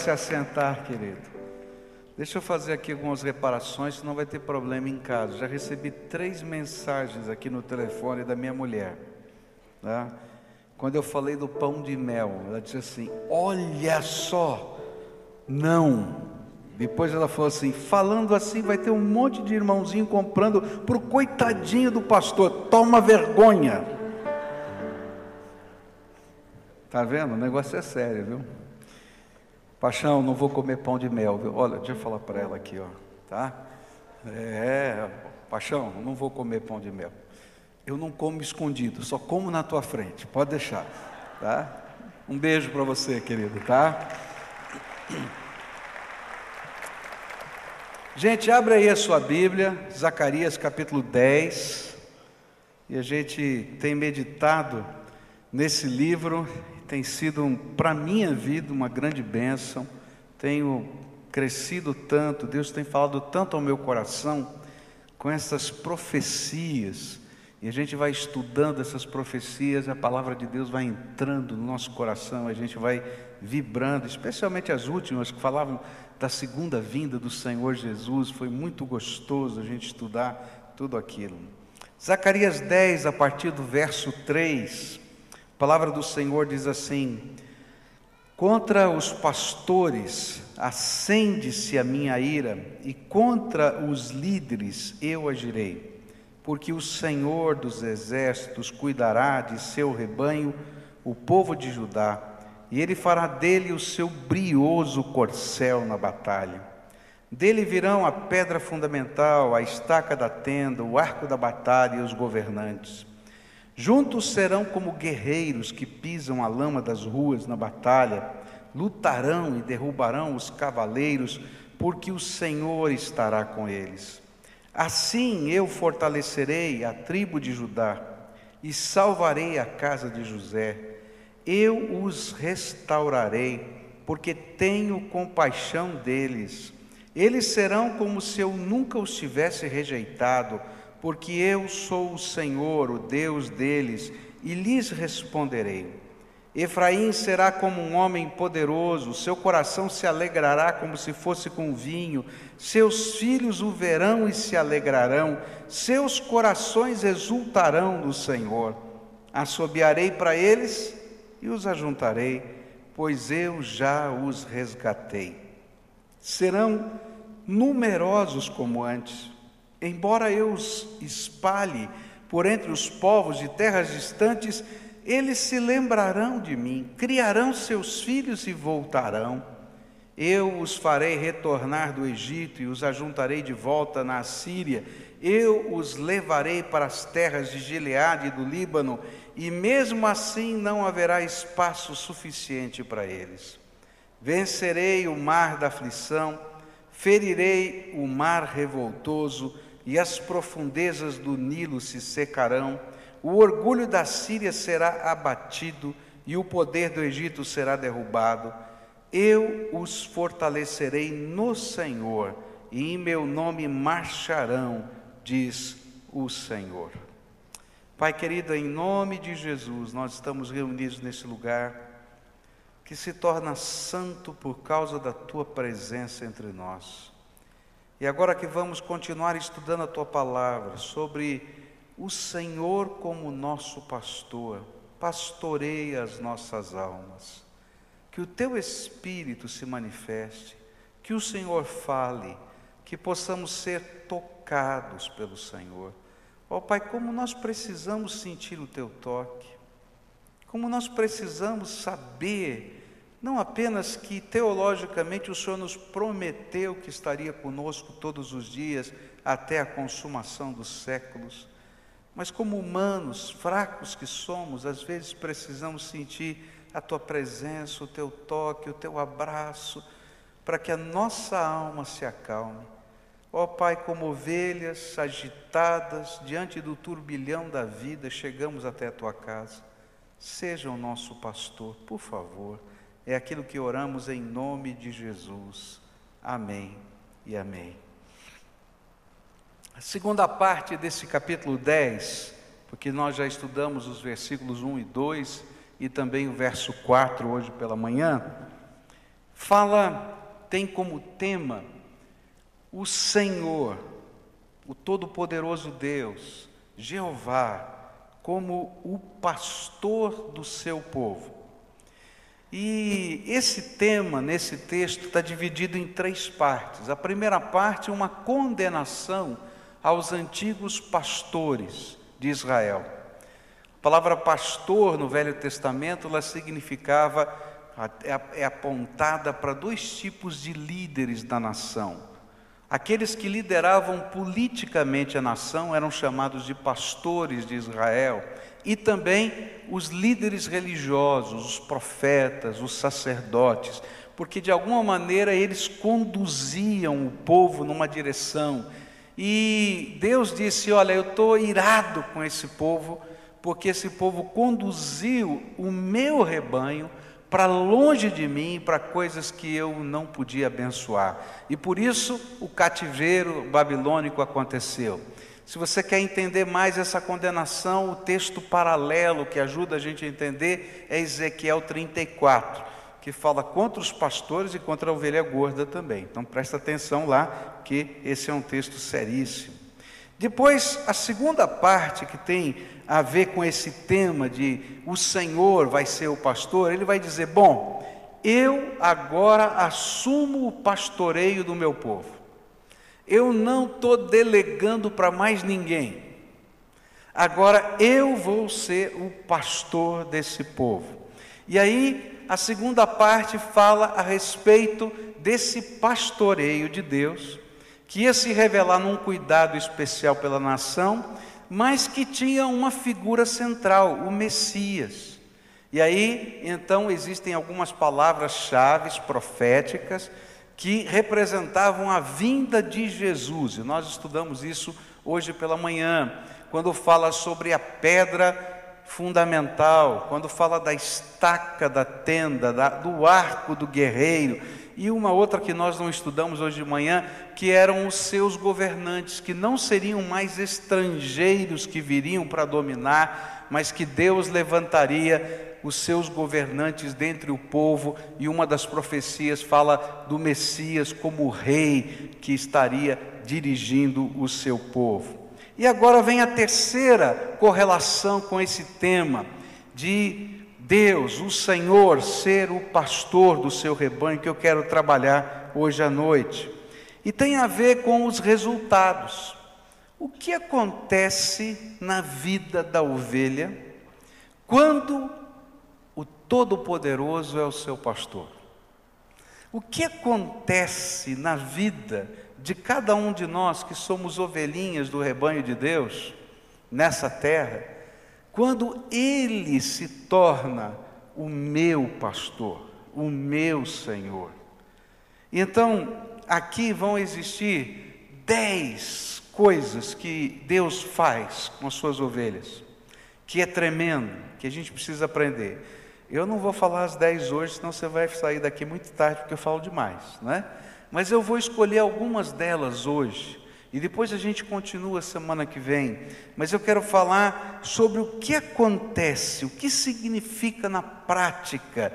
se assentar, querido. Deixa eu fazer aqui algumas reparações, senão vai ter problema em casa. Já recebi três mensagens aqui no telefone da minha mulher. Tá? Quando eu falei do pão de mel, ela disse assim: Olha só, não. Depois ela falou assim: falando assim, vai ter um monte de irmãozinho comprando para o coitadinho do pastor. Toma vergonha. Tá vendo? O negócio é sério, viu? Paixão, não vou comer pão de mel, viu? Olha, deixa eu falar para ela aqui, ó, tá? É, Paixão, não vou comer pão de mel. Eu não como escondido, só como na tua frente. Pode deixar, tá? Um beijo para você, querido, tá? Gente, abre aí a sua Bíblia, Zacarias capítulo 10. E a gente tem meditado nesse livro, tem sido para minha vida uma grande bênção. Tenho crescido tanto, Deus tem falado tanto ao meu coração com essas profecias. E a gente vai estudando essas profecias, a palavra de Deus vai entrando no nosso coração, a gente vai vibrando, especialmente as últimas que falavam da segunda vinda do Senhor Jesus, foi muito gostoso a gente estudar tudo aquilo. Zacarias 10, a partir do verso 3, a palavra do Senhor diz assim: Contra os pastores acende-se a minha ira, e contra os líderes eu agirei, porque o Senhor dos exércitos cuidará de seu rebanho, o povo de Judá e ele fará dele o seu brioso corcel na batalha. Dele virão a pedra fundamental, a estaca da tenda, o arco da batalha e os governantes. Juntos serão como guerreiros que pisam a lama das ruas na batalha, lutarão e derrubarão os cavaleiros, porque o Senhor estará com eles. Assim eu fortalecerei a tribo de Judá e salvarei a casa de José eu os restaurarei, porque tenho compaixão deles. Eles serão como se eu nunca os tivesse rejeitado, porque eu sou o Senhor, o Deus deles, e lhes responderei. Efraim será como um homem poderoso, seu coração se alegrará como se fosse com vinho, seus filhos o verão e se alegrarão, seus corações exultarão no Senhor. Assobiarei para eles e os ajuntarei, pois eu já os resgatei. Serão numerosos como antes, embora eu os espalhe por entre os povos de terras distantes, eles se lembrarão de mim, criarão seus filhos e voltarão. Eu os farei retornar do Egito e os ajuntarei de volta na Síria. Eu os levarei para as terras de Gileade e do Líbano e mesmo assim não haverá espaço suficiente para eles. Vencerei o mar da aflição, ferirei o mar revoltoso, e as profundezas do Nilo se secarão, o orgulho da Síria será abatido, e o poder do Egito será derrubado. Eu os fortalecerei no Senhor, e em meu nome marcharão, diz o Senhor. Pai querido, em nome de Jesus, nós estamos reunidos nesse lugar que se torna santo por causa da tua presença entre nós. E agora que vamos continuar estudando a tua palavra sobre o Senhor como nosso pastor, pastoreia as nossas almas. Que o teu espírito se manifeste, que o Senhor fale, que possamos ser tocados pelo Senhor Ó oh, Pai, como nós precisamos sentir o Teu toque, como nós precisamos saber, não apenas que teologicamente o Senhor nos prometeu que estaria conosco todos os dias até a consumação dos séculos, mas como humanos fracos que somos, às vezes precisamos sentir a Tua presença, o Teu toque, o Teu abraço, para que a nossa alma se acalme Ó Pai, como ovelhas agitadas diante do turbilhão da vida, chegamos até a tua casa. Seja o nosso pastor, por favor. É aquilo que oramos em nome de Jesus. Amém e amém. A segunda parte desse capítulo 10, porque nós já estudamos os versículos 1 e 2 e também o verso 4 hoje pela manhã fala, tem como tema o Senhor, o Todo-Poderoso Deus, Jeová, como o pastor do seu povo. E esse tema, nesse texto, está dividido em três partes. A primeira parte é uma condenação aos antigos pastores de Israel. A palavra pastor no Velho Testamento, ela significava, é, é apontada para dois tipos de líderes da nação. Aqueles que lideravam politicamente a nação eram chamados de pastores de Israel, e também os líderes religiosos, os profetas, os sacerdotes, porque de alguma maneira eles conduziam o povo numa direção. E Deus disse: Olha, eu estou irado com esse povo, porque esse povo conduziu o meu rebanho para longe de mim, para coisas que eu não podia abençoar. E por isso o cativeiro babilônico aconteceu. Se você quer entender mais essa condenação, o texto paralelo que ajuda a gente a entender é Ezequiel 34, que fala contra os pastores e contra a ovelha gorda também. Então presta atenção lá, que esse é um texto seríssimo. Depois, a segunda parte que tem a ver com esse tema de o Senhor vai ser o pastor, ele vai dizer: Bom, eu agora assumo o pastoreio do meu povo. Eu não estou delegando para mais ninguém. Agora eu vou ser o pastor desse povo. E aí, a segunda parte fala a respeito desse pastoreio de Deus, que ia se revelar num cuidado especial pela nação mas que tinha uma figura central, o Messias. E aí, então, existem algumas palavras-chave proféticas que representavam a vinda de Jesus, e nós estudamos isso hoje pela manhã, quando fala sobre a pedra fundamental, quando fala da estaca da tenda, da, do arco do guerreiro, e uma outra que nós não estudamos hoje de manhã, que eram os seus governantes, que não seriam mais estrangeiros que viriam para dominar, mas que Deus levantaria os seus governantes dentre o povo, e uma das profecias fala do Messias como rei que estaria dirigindo o seu povo. E agora vem a terceira correlação com esse tema de Deus, o Senhor, ser o pastor do seu rebanho, que eu quero trabalhar hoje à noite. E tem a ver com os resultados. O que acontece na vida da ovelha quando Todo-Poderoso é o seu pastor? O que acontece na vida de cada um de nós que somos ovelhinhas do rebanho de Deus nessa terra? Quando Ele se torna o meu pastor, o meu Senhor. Então, aqui vão existir dez coisas que Deus faz com as suas ovelhas, que é tremendo, que a gente precisa aprender. Eu não vou falar as dez hoje, senão você vai sair daqui muito tarde, porque eu falo demais, né? Mas eu vou escolher algumas delas hoje e depois a gente continua semana que vem, mas eu quero falar sobre o que acontece, o que significa na prática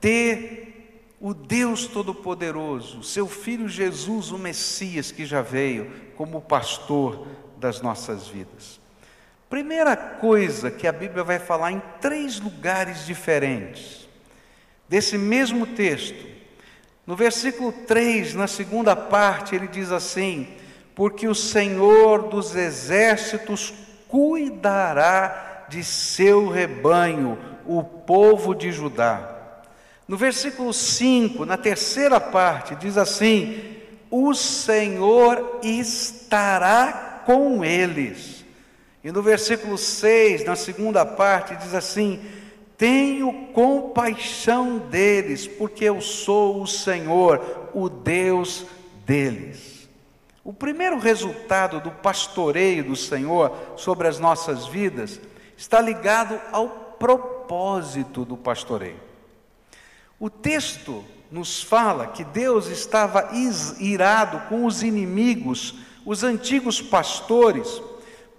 ter o Deus Todo-Poderoso, seu Filho Jesus, o Messias que já veio, como pastor das nossas vidas. Primeira coisa que a Bíblia vai falar em três lugares diferentes, desse mesmo texto. No versículo 3, na segunda parte, ele diz assim: porque o Senhor dos exércitos cuidará de seu rebanho, o povo de Judá. No versículo 5, na terceira parte, diz assim: O Senhor estará com eles. E no versículo 6, na segunda parte, diz assim: Tenho compaixão deles, porque eu sou o Senhor, o Deus deles. O primeiro resultado do pastoreio do Senhor sobre as nossas vidas está ligado ao propósito do pastoreio. O texto nos fala que Deus estava irado com os inimigos, os antigos pastores,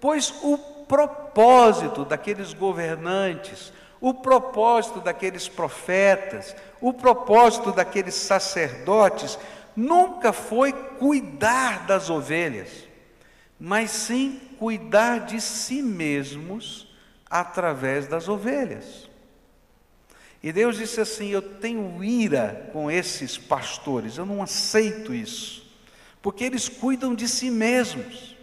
pois o propósito daqueles governantes, o propósito daqueles profetas, o propósito daqueles sacerdotes nunca foi cuidar das ovelhas, mas sim cuidar de si mesmos através das ovelhas. E Deus disse assim: Eu tenho ira com esses pastores, eu não aceito isso, porque eles cuidam de si mesmos.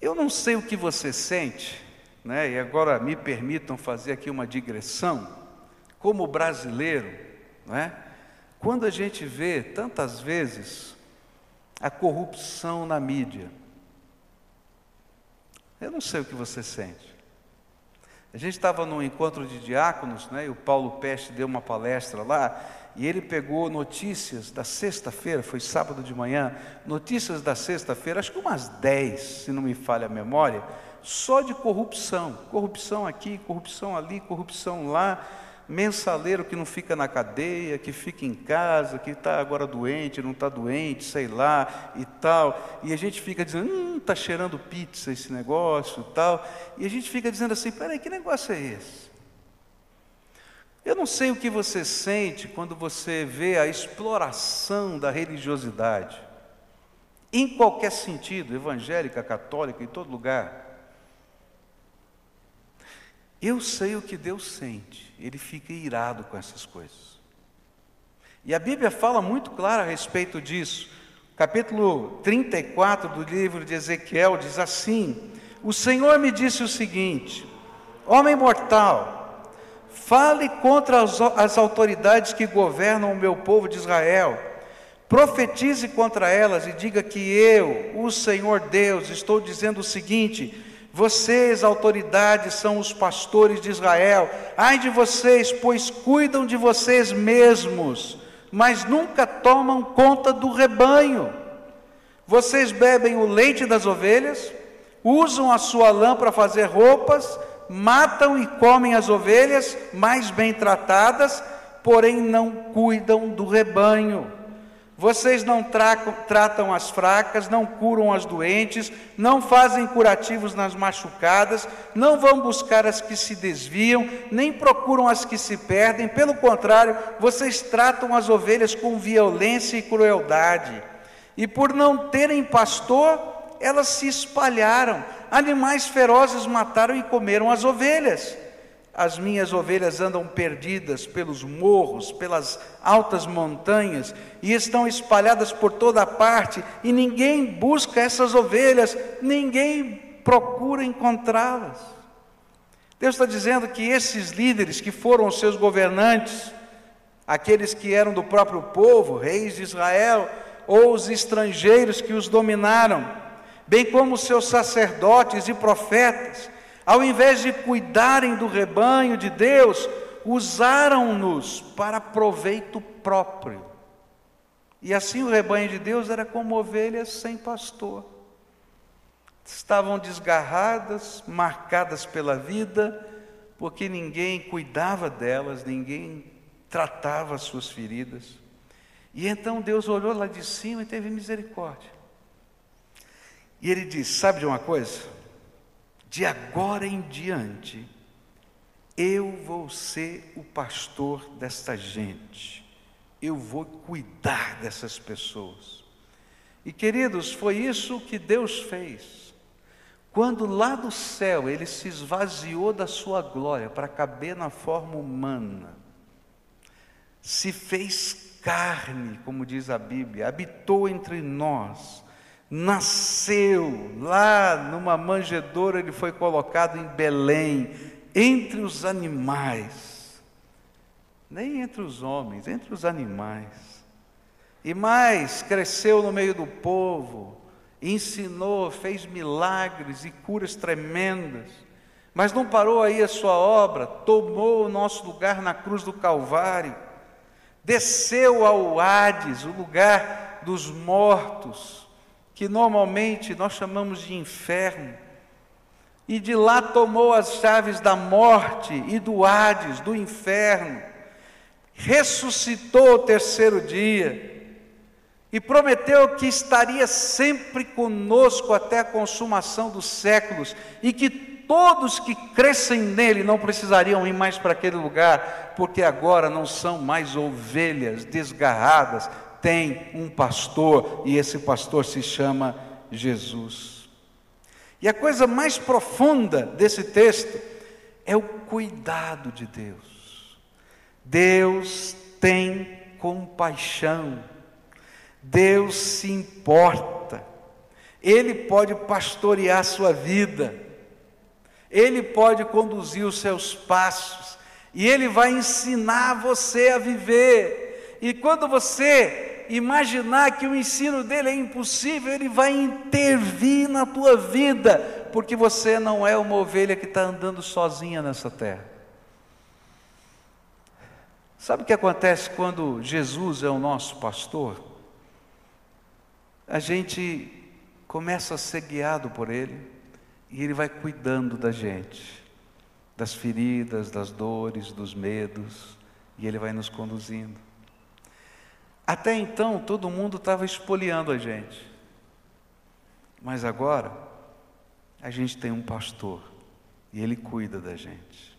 Eu não sei o que você sente, né? e agora me permitam fazer aqui uma digressão, como brasileiro, né? quando a gente vê tantas vezes a corrupção na mídia, eu não sei o que você sente. A gente estava num encontro de diáconos, né, e o Paulo Peste deu uma palestra lá, e ele pegou notícias da sexta-feira, foi sábado de manhã, notícias da sexta-feira, acho que umas 10, se não me falha a memória, só de corrupção. Corrupção aqui, corrupção ali, corrupção lá mensaleiro que não fica na cadeia, que fica em casa, que está agora doente, não está doente, sei lá e tal. E a gente fica dizendo, hum, está cheirando pizza esse negócio e tal. E a gente fica dizendo assim, peraí, que negócio é esse? Eu não sei o que você sente quando você vê a exploração da religiosidade, em qualquer sentido, evangélica, católica, em todo lugar. Eu sei o que Deus sente, ele fica irado com essas coisas. E a Bíblia fala muito claro a respeito disso. Capítulo 34 do livro de Ezequiel diz assim: O Senhor me disse o seguinte: Homem mortal, fale contra as, as autoridades que governam o meu povo de Israel. Profetize contra elas e diga que eu, o Senhor Deus, estou dizendo o seguinte: vocês, autoridades, são os pastores de Israel. Ai de vocês, pois cuidam de vocês mesmos, mas nunca tomam conta do rebanho. Vocês bebem o leite das ovelhas, usam a sua lã para fazer roupas, matam e comem as ovelhas mais bem tratadas, porém não cuidam do rebanho. Vocês não tratam as fracas, não curam as doentes, não fazem curativos nas machucadas, não vão buscar as que se desviam, nem procuram as que se perdem, pelo contrário, vocês tratam as ovelhas com violência e crueldade. E por não terem pastor, elas se espalharam, animais ferozes mataram e comeram as ovelhas. As minhas ovelhas andam perdidas pelos morros, pelas altas montanhas, e estão espalhadas por toda parte, e ninguém busca essas ovelhas, ninguém procura encontrá-las. Deus está dizendo que esses líderes que foram os seus governantes, aqueles que eram do próprio povo, reis de Israel, ou os estrangeiros que os dominaram, bem como seus sacerdotes e profetas, ao invés de cuidarem do rebanho de Deus, usaram-nos para proveito próprio. E assim o rebanho de Deus era como ovelhas sem pastor. Estavam desgarradas, marcadas pela vida, porque ninguém cuidava delas, ninguém tratava as suas feridas. E então Deus olhou lá de cima e teve misericórdia. E ele disse: Sabe de uma coisa? de agora em diante, eu vou ser o pastor desta gente, eu vou cuidar dessas pessoas. E queridos, foi isso que Deus fez. Quando lá do céu ele se esvaziou da sua glória para caber na forma humana, se fez carne, como diz a Bíblia, habitou entre nós, nasceu lá numa manjedoura, ele foi colocado em Belém, entre os animais, nem entre os homens, entre os animais. E mais, cresceu no meio do povo, ensinou, fez milagres e curas tremendas. Mas não parou aí a sua obra, tomou o nosso lugar na cruz do Calvário, desceu ao Hades, o lugar dos mortos, que normalmente nós chamamos de inferno, e de lá tomou as chaves da morte e do Hades, do inferno, ressuscitou o terceiro dia. E prometeu que estaria sempre conosco até a consumação dos séculos. E que todos que crescem nele não precisariam ir mais para aquele lugar, porque agora não são mais ovelhas desgarradas, tem um pastor e esse pastor se chama Jesus. E a coisa mais profunda desse texto é o cuidado de Deus. Deus tem compaixão, Deus se importa, Ele pode pastorear sua vida, Ele pode conduzir os seus passos, e Ele vai ensinar você a viver. E quando você imaginar que o ensino dele é impossível, ele vai intervir na tua vida, porque você não é uma ovelha que está andando sozinha nessa terra. Sabe o que acontece quando Jesus é o nosso pastor? A gente começa a ser guiado por Ele e Ele vai cuidando da gente, das feridas, das dores, dos medos, e Ele vai nos conduzindo. Até então, todo mundo estava espoliando a gente. Mas agora, a gente tem um pastor e ele cuida da gente.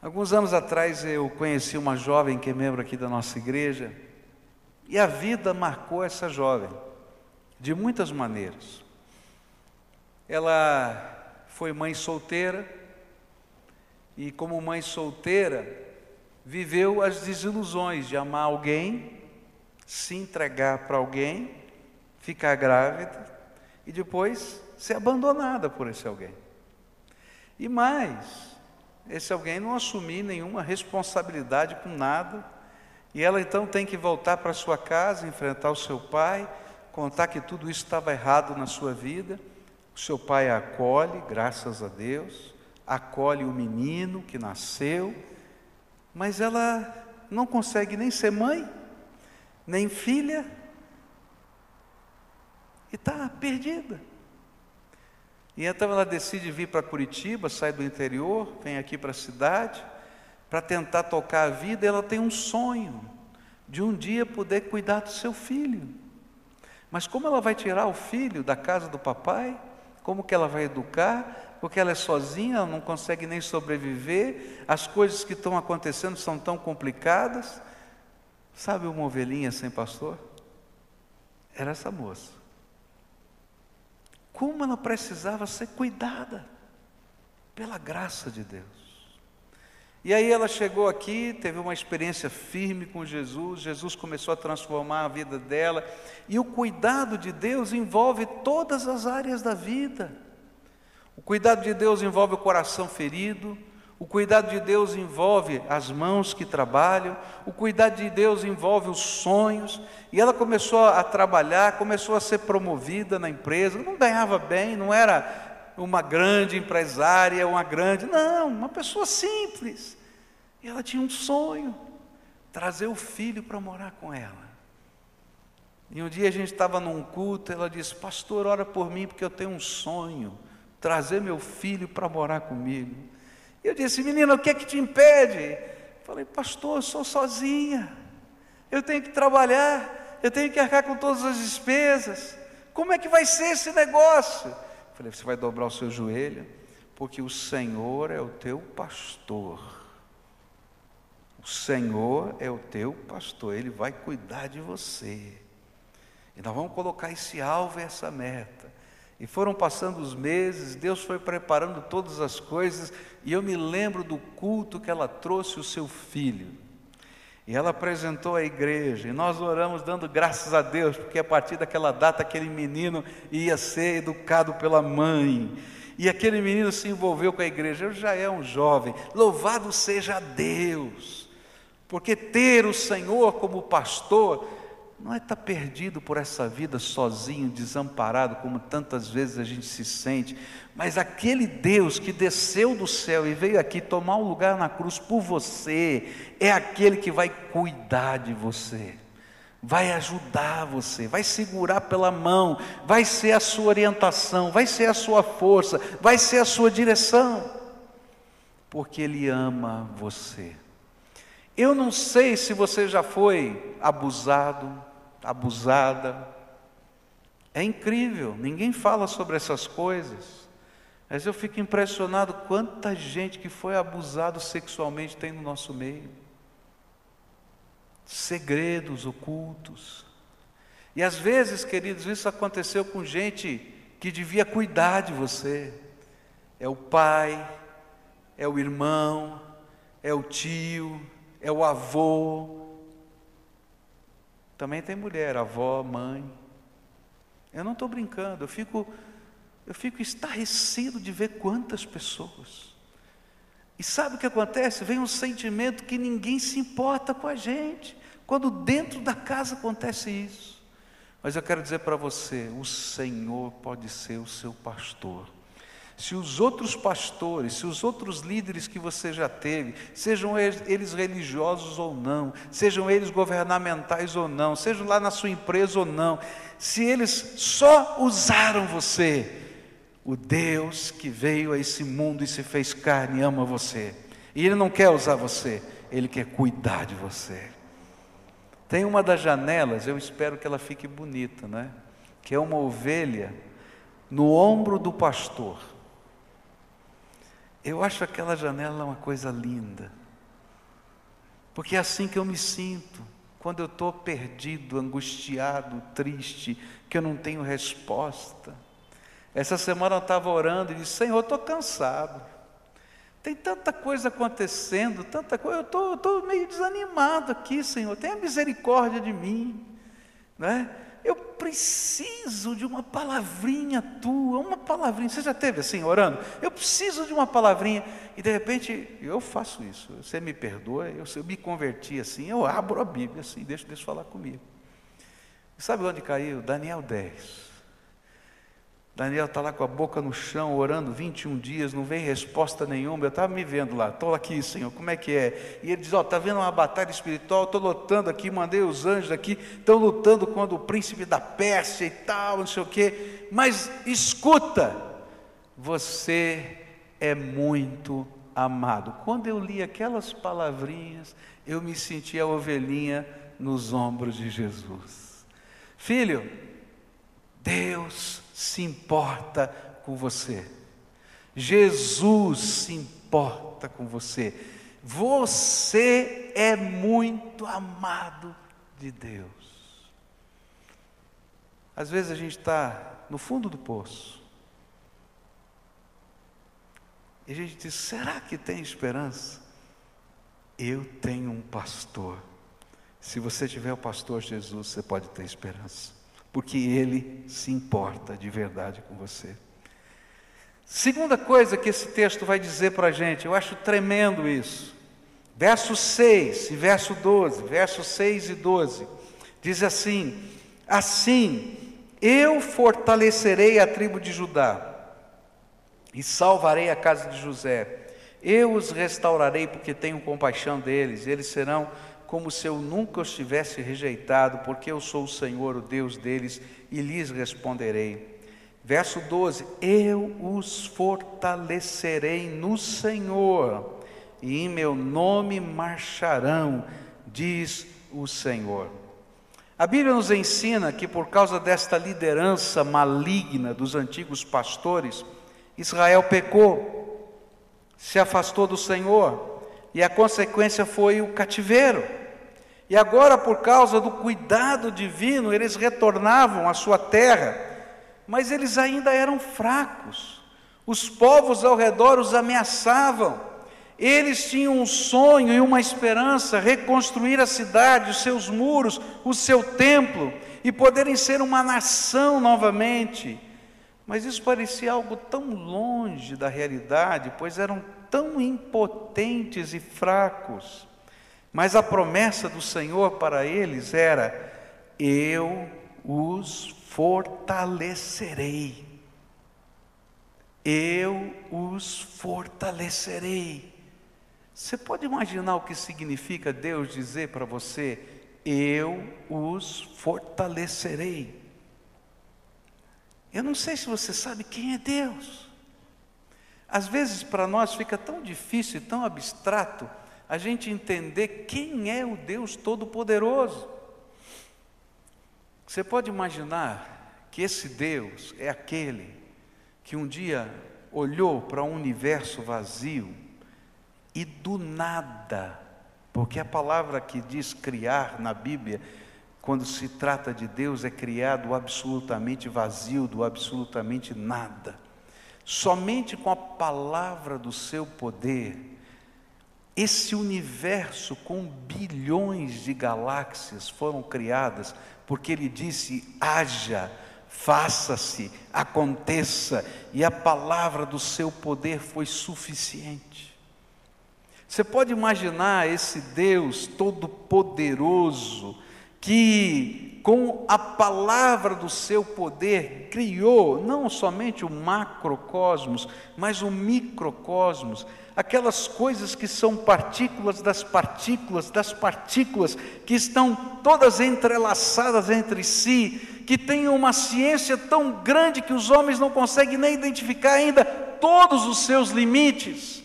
Alguns anos atrás eu conheci uma jovem que é membro aqui da nossa igreja e a vida marcou essa jovem de muitas maneiras. Ela foi mãe solteira e, como mãe solteira, viveu as desilusões de amar alguém se entregar para alguém, ficar grávida e depois ser abandonada por esse alguém. E mais, esse alguém não assumir nenhuma responsabilidade com nada, e ela então tem que voltar para sua casa, enfrentar o seu pai, contar que tudo isso estava errado na sua vida. O seu pai a acolhe, graças a Deus, acolhe o menino que nasceu, mas ela não consegue nem ser mãe nem filha, e está perdida. E então ela decide vir para Curitiba, sai do interior, vem aqui para a cidade, para tentar tocar a vida. Ela tem um sonho de um dia poder cuidar do seu filho. Mas como ela vai tirar o filho da casa do papai? Como que ela vai educar? Porque ela é sozinha, não consegue nem sobreviver, as coisas que estão acontecendo são tão complicadas. Sabe uma ovelhinha sem pastor? Era essa moça. Como ela precisava ser cuidada pela graça de Deus. E aí ela chegou aqui, teve uma experiência firme com Jesus, Jesus começou a transformar a vida dela, e o cuidado de Deus envolve todas as áreas da vida. O cuidado de Deus envolve o coração ferido, o cuidado de Deus envolve as mãos que trabalham, o cuidado de Deus envolve os sonhos, e ela começou a trabalhar, começou a ser promovida na empresa, não ganhava bem, não era uma grande empresária, uma grande, não, uma pessoa simples. E ela tinha um sonho, trazer o filho para morar com ela. E um dia a gente estava num culto, ela disse: Pastor, ora por mim, porque eu tenho um sonho, trazer meu filho para morar comigo. Eu disse, menina, o que é que te impede? Falei, pastor, eu sou sozinha, eu tenho que trabalhar, eu tenho que arcar com todas as despesas. Como é que vai ser esse negócio? Falei, você vai dobrar o seu joelho, porque o Senhor é o teu pastor. O Senhor é o teu pastor, Ele vai cuidar de você. E nós vamos colocar esse alvo e essa meta. E foram passando os meses, Deus foi preparando todas as coisas, e eu me lembro do culto que ela trouxe o seu filho. E ela apresentou à igreja, e nós oramos dando graças a Deus, porque a partir daquela data aquele menino ia ser educado pela mãe. E aquele menino se envolveu com a igreja. Eu já é um jovem. Louvado seja Deus. Porque ter o Senhor como pastor não é estar perdido por essa vida sozinho, desamparado, como tantas vezes a gente se sente, mas aquele Deus que desceu do céu e veio aqui tomar um lugar na cruz por você, é aquele que vai cuidar de você, vai ajudar você, vai segurar pela mão, vai ser a sua orientação, vai ser a sua força, vai ser a sua direção, porque Ele ama você. Eu não sei se você já foi abusado, abusada. É incrível, ninguém fala sobre essas coisas. Mas eu fico impressionado quanta gente que foi abusado sexualmente tem no nosso meio. Segredos ocultos. E às vezes, queridos, isso aconteceu com gente que devia cuidar de você. É o pai, é o irmão, é o tio, é o avô. Também tem mulher, avó, mãe. Eu não estou brincando, eu fico, eu fico estarrecido de ver quantas pessoas. E sabe o que acontece? Vem um sentimento que ninguém se importa com a gente, quando dentro da casa acontece isso. Mas eu quero dizer para você: o Senhor pode ser o seu pastor. Se os outros pastores, se os outros líderes que você já teve, sejam eles religiosos ou não, sejam eles governamentais ou não, sejam lá na sua empresa ou não, se eles só usaram você, o Deus que veio a esse mundo e se fez carne ama você, e Ele não quer usar você, Ele quer cuidar de você. Tem uma das janelas, eu espero que ela fique bonita, né? Que é uma ovelha no ombro do pastor. Eu acho aquela janela uma coisa linda. Porque é assim que eu me sinto, quando eu estou perdido, angustiado, triste, que eu não tenho resposta. Essa semana eu estava orando e disse: Senhor, estou cansado. Tem tanta coisa acontecendo, tanta coisa. Eu estou meio desanimado aqui, Senhor. Tenha misericórdia de mim. Né? Eu preciso de uma palavrinha tua, uma palavrinha. Você já teve assim, orando? Eu preciso de uma palavrinha. E de repente, eu faço isso. Você me perdoa, eu, eu me converti assim, eu abro a Bíblia assim, deixo Deus falar comigo. E sabe onde caiu? Daniel 10. Daniel está lá com a boca no chão, orando 21 dias, não vem resposta nenhuma. Eu estava me vendo lá, estou aqui, Senhor, como é que é? E ele diz: Ó, está vendo uma batalha espiritual? Estou lutando aqui, mandei os anjos aqui, estão lutando contra o príncipe da Pérsia e tal, não sei o quê. Mas escuta, você é muito amado. Quando eu li aquelas palavrinhas, eu me senti a ovelhinha nos ombros de Jesus. Filho, Deus se importa com você. Jesus se importa com você. Você é muito amado de Deus. Às vezes a gente está no fundo do poço. E a gente diz: será que tem esperança? Eu tenho um pastor. Se você tiver o pastor Jesus, você pode ter esperança porque Ele se importa de verdade com você. Segunda coisa que esse texto vai dizer para a gente, eu acho tremendo isso. Verso 6 e verso 12, versos 6 e 12, diz assim: Assim eu fortalecerei a tribo de Judá e salvarei a casa de José. Eu os restaurarei porque tenho compaixão deles, eles serão como se eu nunca os tivesse rejeitado, porque eu sou o Senhor, o Deus deles, e lhes responderei. Verso 12: Eu os fortalecerei no Senhor, e em meu nome marcharão, diz o Senhor. A Bíblia nos ensina que por causa desta liderança maligna dos antigos pastores, Israel pecou, se afastou do Senhor, e a consequência foi o cativeiro. E agora, por causa do cuidado divino, eles retornavam à sua terra, mas eles ainda eram fracos. Os povos ao redor os ameaçavam. Eles tinham um sonho e uma esperança, reconstruir a cidade, os seus muros, o seu templo e poderem ser uma nação novamente. Mas isso parecia algo tão longe da realidade, pois eram tão impotentes e fracos. Mas a promessa do Senhor para eles era: Eu os fortalecerei. Eu os fortalecerei. Você pode imaginar o que significa Deus dizer para você: Eu os fortalecerei. Eu não sei se você sabe quem é Deus. Às vezes para nós fica tão difícil tão abstrato a gente entender quem é o Deus Todo-Poderoso. Você pode imaginar que esse Deus é aquele que um dia olhou para um universo vazio e do nada, porque a palavra que diz criar na Bíblia, quando se trata de Deus, é criar do absolutamente vazio, do absolutamente nada. Somente com a palavra do seu poder, esse universo com bilhões de galáxias foram criadas, porque ele disse: haja, faça-se, aconteça, e a palavra do seu poder foi suficiente. Você pode imaginar esse Deus todo-poderoso que, com a palavra do seu poder, criou não somente o macrocosmos, mas o microcosmos, aquelas coisas que são partículas das partículas das partículas, que estão todas entrelaçadas entre si, que têm uma ciência tão grande que os homens não conseguem nem identificar ainda todos os seus limites.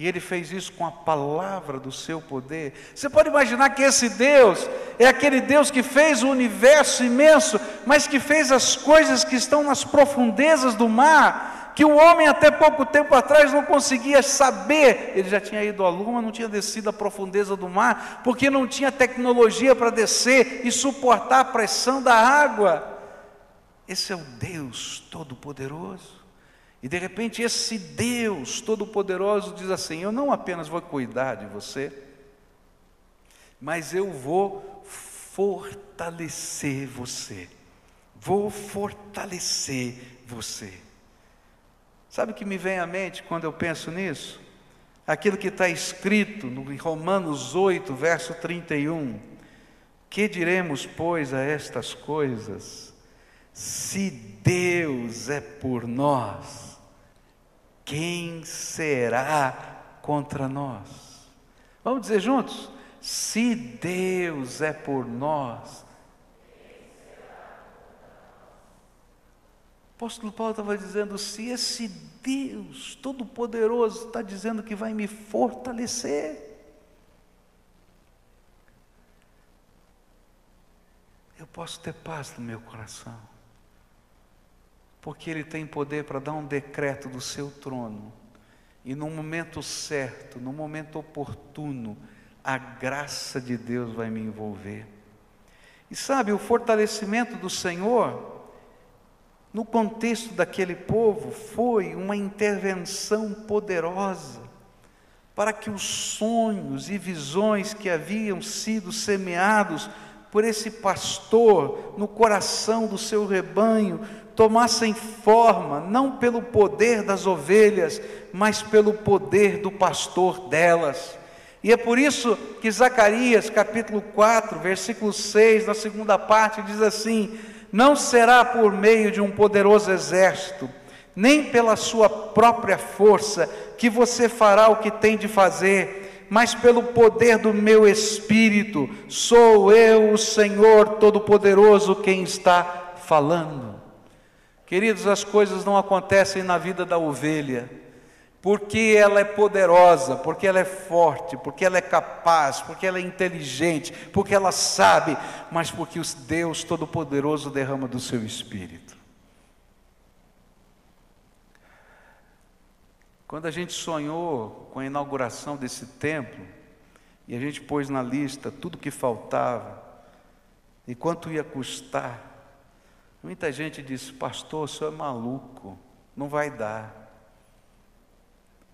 E ele fez isso com a palavra do seu poder. Você pode imaginar que esse Deus é aquele Deus que fez o universo imenso, mas que fez as coisas que estão nas profundezas do mar, que o homem até pouco tempo atrás não conseguia saber. Ele já tinha ido à lua, não tinha descido à profundeza do mar, porque não tinha tecnologia para descer e suportar a pressão da água. Esse é o Deus Todo-Poderoso. E de repente esse Deus Todo-Poderoso diz assim: Eu não apenas vou cuidar de você, mas eu vou fortalecer você. Vou fortalecer você. Sabe o que me vem à mente quando eu penso nisso? Aquilo que está escrito no Romanos 8, verso 31. Que diremos, pois, a estas coisas? Se Deus é por nós, quem será contra nós? Vamos dizer juntos? Se Deus é por nós, o apóstolo Paulo estava dizendo: se esse Deus Todo-Poderoso está dizendo que vai me fortalecer, eu posso ter paz no meu coração porque Ele tem poder para dar um decreto do seu trono, e no momento certo, no momento oportuno, a graça de Deus vai me envolver. E sabe, o fortalecimento do Senhor, no contexto daquele povo, foi uma intervenção poderosa para que os sonhos e visões que haviam sido semeados por esse pastor no coração do seu rebanho tomassem forma, não pelo poder das ovelhas, mas pelo poder do pastor delas. E é por isso que Zacarias, capítulo 4, versículo 6, na segunda parte, diz assim: Não será por meio de um poderoso exército, nem pela sua própria força, que você fará o que tem de fazer, mas pelo poder do meu espírito. Sou eu, o Senhor Todo-Poderoso, quem está falando. Queridos, as coisas não acontecem na vida da ovelha, porque ela é poderosa, porque ela é forte, porque ela é capaz, porque ela é inteligente, porque ela sabe, mas porque o Deus Todo-Poderoso derrama do seu espírito. Quando a gente sonhou com a inauguração desse templo, e a gente pôs na lista tudo que faltava, e quanto ia custar, Muita gente diz, pastor, o senhor é maluco, não vai dar.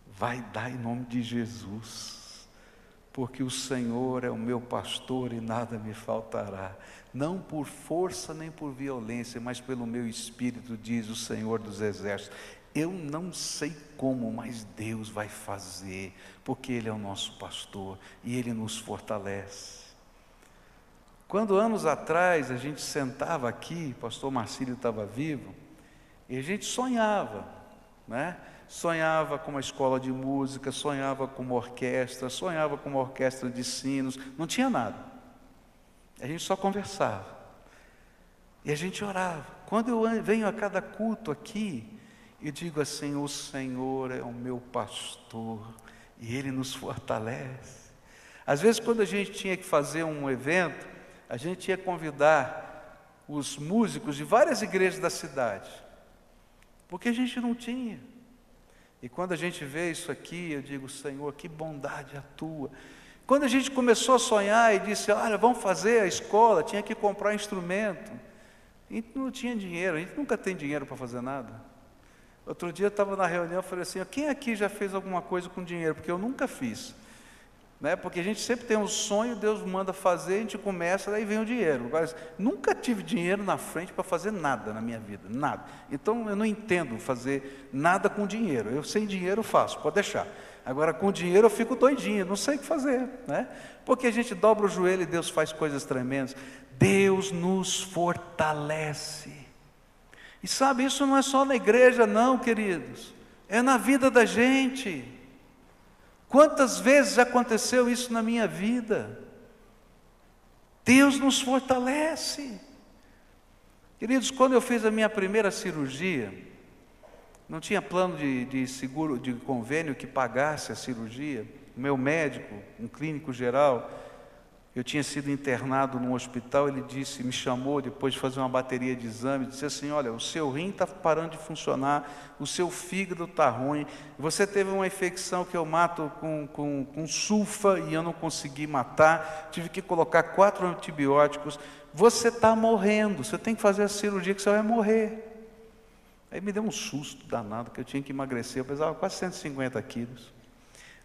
Vai dar em nome de Jesus, porque o Senhor é o meu pastor e nada me faltará. Não por força nem por violência, mas pelo meu espírito, diz o Senhor dos Exércitos. Eu não sei como, mas Deus vai fazer, porque Ele é o nosso pastor e Ele nos fortalece. Quando anos atrás a gente sentava aqui, o pastor Marcílio estava vivo, e a gente sonhava, né? Sonhava com uma escola de música, sonhava com uma orquestra, sonhava com uma orquestra de sinos, não tinha nada. A gente só conversava. E a gente orava. Quando eu venho a cada culto aqui, eu digo assim: o Senhor é o meu pastor e Ele nos fortalece. Às vezes, quando a gente tinha que fazer um evento, a gente ia convidar os músicos de várias igrejas da cidade, porque a gente não tinha. E quando a gente vê isso aqui, eu digo, Senhor, que bondade a tua. Quando a gente começou a sonhar e disse, olha, vamos fazer a escola, tinha que comprar instrumento. A gente não tinha dinheiro, a gente nunca tem dinheiro para fazer nada. Outro dia eu estava na reunião e falei assim, quem aqui já fez alguma coisa com dinheiro? Porque eu nunca fiz. Né? Porque a gente sempre tem um sonho, Deus manda fazer, a gente começa, daí vem o dinheiro. Mas nunca tive dinheiro na frente para fazer nada na minha vida, nada. Então eu não entendo fazer nada com dinheiro. Eu sem dinheiro faço, pode deixar. Agora com dinheiro eu fico doidinho, não sei o que fazer, né? Porque a gente dobra o joelho e Deus faz coisas tremendas. Deus nos fortalece. E sabe, isso não é só na igreja, não, queridos. É na vida da gente. Quantas vezes aconteceu isso na minha vida? Deus nos fortalece. Queridos, quando eu fiz a minha primeira cirurgia, não tinha plano de, de seguro, de convênio que pagasse a cirurgia. O meu médico, um clínico geral, eu tinha sido internado num hospital, ele disse, me chamou depois de fazer uma bateria de exames, disse assim, olha, o seu rim está parando de funcionar, o seu fígado está ruim, você teve uma infecção que eu mato com, com, com sulfa e eu não consegui matar, tive que colocar quatro antibióticos, você está morrendo, você tem que fazer a cirurgia que você vai morrer. Aí me deu um susto danado, que eu tinha que emagrecer, eu pesava quase 150 quilos.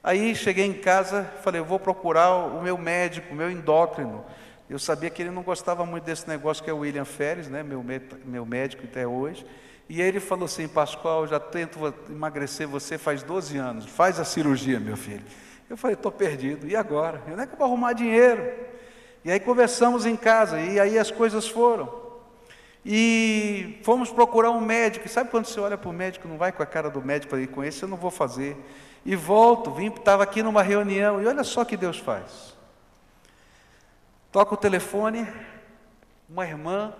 Aí cheguei em casa, falei, eu vou procurar o meu médico, o meu endócrino. Eu sabia que ele não gostava muito desse negócio que é o William Feres, né, meu, meu médico até hoje. E ele falou assim, Pascoal, já tento emagrecer você faz 12 anos, faz a cirurgia, meu filho. Eu falei, estou perdido, e agora? Onde é que eu vou arrumar dinheiro? E aí conversamos em casa, e aí as coisas foram. E fomos procurar um médico, e sabe quando você olha para o médico, não vai com a cara do médico ir com esse, eu não vou fazer e volto, vim, estava aqui numa reunião, e olha só que Deus faz. Toca o telefone, uma irmã,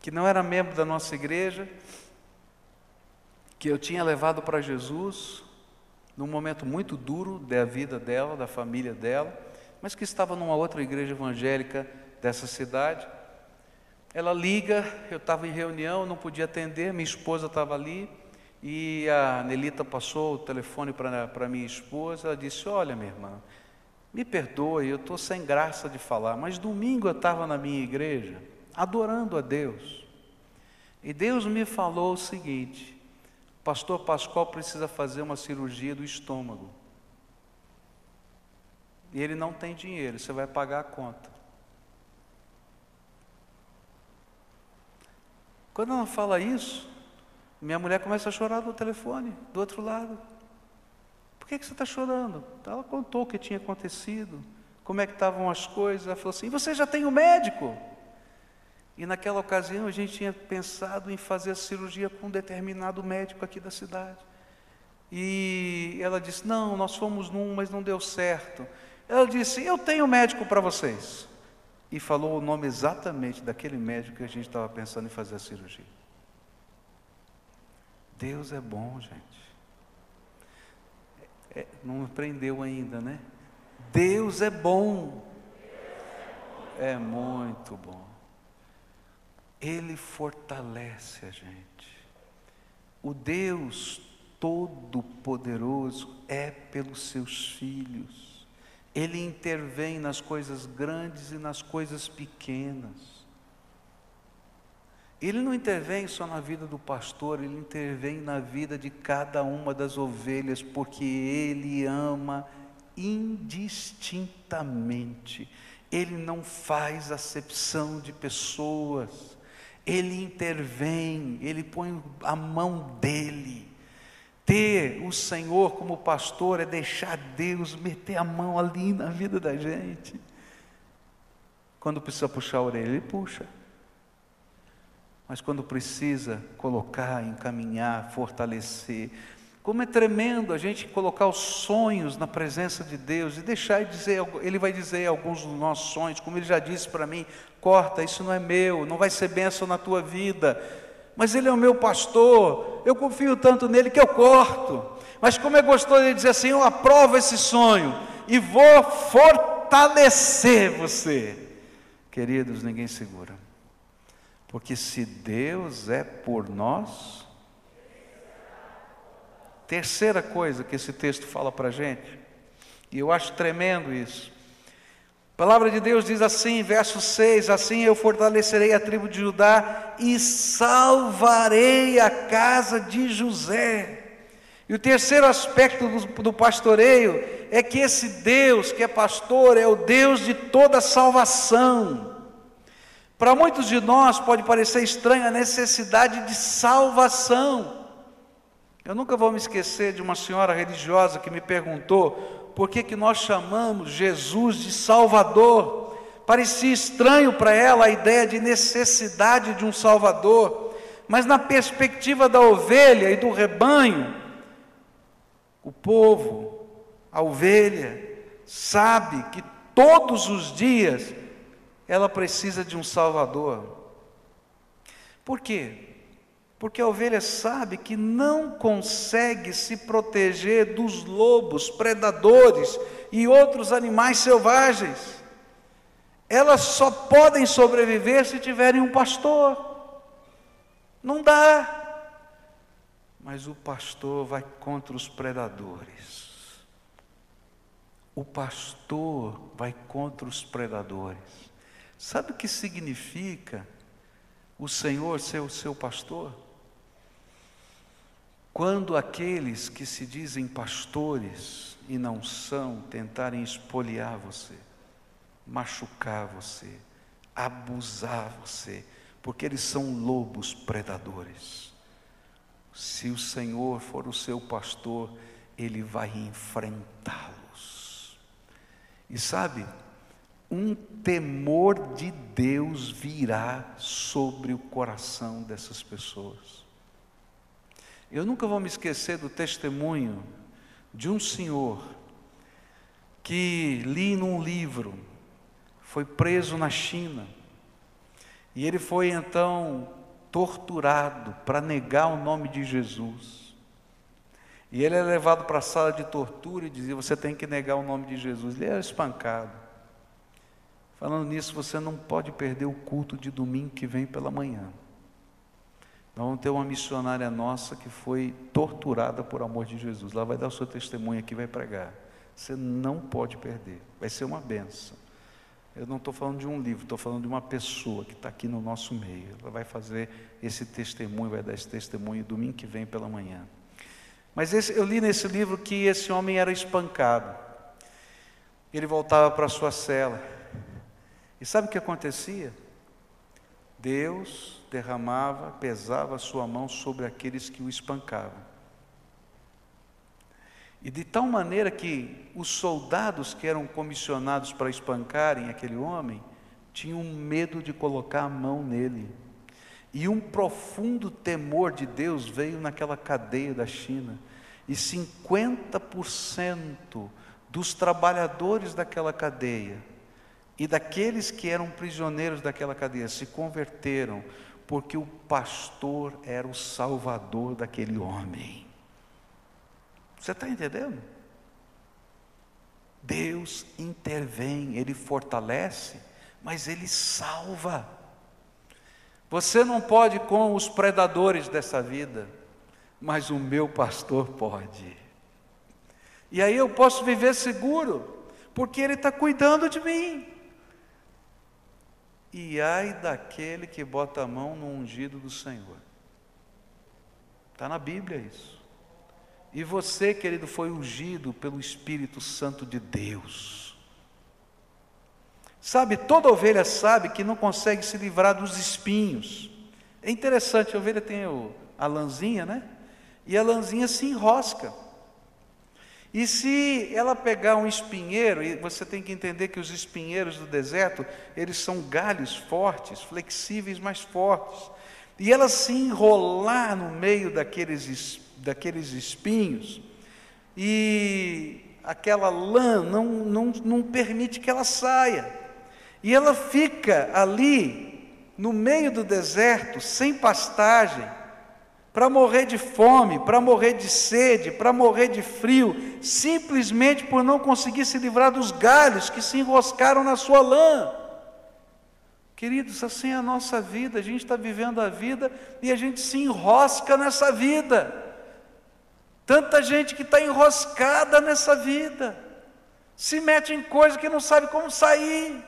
que não era membro da nossa igreja, que eu tinha levado para Jesus, num momento muito duro da vida dela, da família dela, mas que estava numa outra igreja evangélica dessa cidade. Ela liga, eu estava em reunião, não podia atender, minha esposa estava ali, e a Nelita passou o telefone para minha esposa, ela disse: Olha, minha irmã, me perdoe, eu estou sem graça de falar, mas domingo eu estava na minha igreja, adorando a Deus, e Deus me falou o seguinte: Pastor Pascoal precisa fazer uma cirurgia do estômago, e ele não tem dinheiro, você vai pagar a conta. Quando ela fala isso, minha mulher começa a chorar no telefone, do outro lado. Por que, que você está chorando? Ela contou o que tinha acontecido, como é que estavam as coisas. Ela falou assim: você já tem o um médico? E naquela ocasião a gente tinha pensado em fazer a cirurgia com um determinado médico aqui da cidade. E ela disse: Não, nós fomos num, mas não deu certo. Ela disse: Eu tenho médico para vocês. E falou o nome exatamente daquele médico que a gente estava pensando em fazer a cirurgia. Deus é bom, gente. É, não aprendeu ainda, né? Deus é bom. É muito bom. Ele fortalece a gente. O Deus Todo-Poderoso é pelos seus filhos. Ele intervém nas coisas grandes e nas coisas pequenas. Ele não intervém só na vida do pastor, ele intervém na vida de cada uma das ovelhas, porque ele ama indistintamente. Ele não faz acepção de pessoas. Ele intervém, ele põe a mão dele. Ter o Senhor como pastor é deixar Deus meter a mão ali na vida da gente. Quando precisa puxar a orelha, ele puxa mas quando precisa colocar, encaminhar, fortalecer. Como é tremendo a gente colocar os sonhos na presença de Deus e deixar ele dizer, ele vai dizer alguns dos nossos sonhos, como ele já disse para mim: corta, isso não é meu, não vai ser bênção na tua vida. Mas ele é o meu pastor, eu confio tanto nele que eu corto. Mas como é gostoso ele dizer assim: eu aprovo esse sonho e vou fortalecer você. Queridos, ninguém segura. Porque se Deus é por nós, Terceira coisa que esse texto fala para a gente, e eu acho tremendo isso. Palavra de Deus diz assim, verso 6: Assim eu fortalecerei a tribo de Judá e salvarei a casa de José. E o terceiro aspecto do, do pastoreio é que esse Deus que é pastor é o Deus de toda salvação. Para muitos de nós pode parecer estranha a necessidade de salvação. Eu nunca vou me esquecer de uma senhora religiosa que me perguntou por que, que nós chamamos Jesus de Salvador. Parecia estranho para ela a ideia de necessidade de um Salvador, mas na perspectiva da ovelha e do rebanho, o povo, a ovelha, sabe que todos os dias ela precisa de um Salvador. Por quê? Porque a ovelha sabe que não consegue se proteger dos lobos, predadores e outros animais selvagens. Elas só podem sobreviver se tiverem um pastor. Não dá. Mas o pastor vai contra os predadores. O pastor vai contra os predadores. Sabe o que significa o Senhor ser o seu pastor? Quando aqueles que se dizem pastores e não são tentarem espoliar você, machucar você, abusar você, porque eles são lobos predadores. Se o Senhor for o seu pastor, ele vai enfrentá-los. E sabe, um temor de Deus virá sobre o coração dessas pessoas. Eu nunca vou me esquecer do testemunho de um senhor que li num livro, foi preso na China, e ele foi então torturado para negar o nome de Jesus. E ele é levado para a sala de tortura e dizia: Você tem que negar o nome de Jesus. Ele era espancado. Falando nisso, você não pode perder o culto de domingo que vem pela manhã. Nós vamos ter uma missionária nossa que foi torturada por amor de Jesus. Lá vai dar o seu testemunho aqui, vai pregar. Você não pode perder. Vai ser uma benção. Eu não estou falando de um livro, estou falando de uma pessoa que está aqui no nosso meio. Ela vai fazer esse testemunho, vai dar esse testemunho domingo que vem pela manhã. Mas esse, eu li nesse livro que esse homem era espancado. Ele voltava para sua cela. E sabe o que acontecia? Deus derramava, pesava a sua mão sobre aqueles que o espancavam. E de tal maneira que os soldados que eram comissionados para espancarem aquele homem tinham medo de colocar a mão nele. E um profundo temor de Deus veio naquela cadeia da China. E 50% dos trabalhadores daquela cadeia e daqueles que eram prisioneiros daquela cadeia se converteram, porque o pastor era o salvador daquele homem. Você está entendendo? Deus intervém, Ele fortalece, mas Ele salva. Você não pode com os predadores dessa vida, mas o meu pastor pode. E aí eu posso viver seguro, porque Ele está cuidando de mim. E ai daquele que bota a mão no ungido do Senhor. Está na Bíblia isso. E você, querido, foi ungido pelo Espírito Santo de Deus. Sabe, toda ovelha sabe que não consegue se livrar dos espinhos. É interessante, a ovelha tem a lãzinha, né? E a lãzinha se enrosca. E se ela pegar um espinheiro, e você tem que entender que os espinheiros do deserto, eles são galhos fortes, flexíveis, mas fortes. E ela se enrolar no meio daqueles, daqueles espinhos, e aquela lã não, não, não permite que ela saia. E ela fica ali, no meio do deserto, sem pastagem, para morrer de fome, para morrer de sede, para morrer de frio, simplesmente por não conseguir se livrar dos galhos que se enroscaram na sua lã. Queridos, assim é a nossa vida, a gente está vivendo a vida e a gente se enrosca nessa vida. Tanta gente que está enroscada nessa vida, se mete em coisa que não sabe como sair,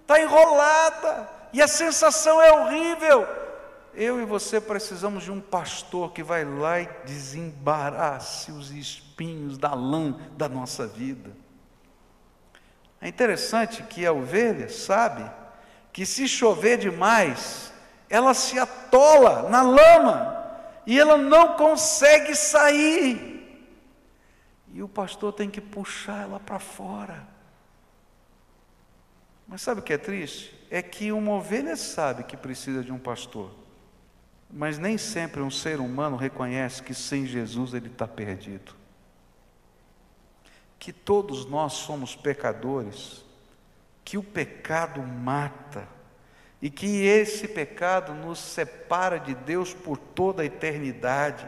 está enrolada, e a sensação é horrível. Eu e você precisamos de um pastor que vai lá e desembarace os espinhos da lã da nossa vida. É interessante que a ovelha sabe que se chover demais, ela se atola na lama e ela não consegue sair. E o pastor tem que puxar ela para fora. Mas sabe o que é triste? É que uma ovelha sabe que precisa de um pastor, mas nem sempre um ser humano reconhece que sem Jesus ele está perdido. Que todos nós somos pecadores, que o pecado mata, e que esse pecado nos separa de Deus por toda a eternidade,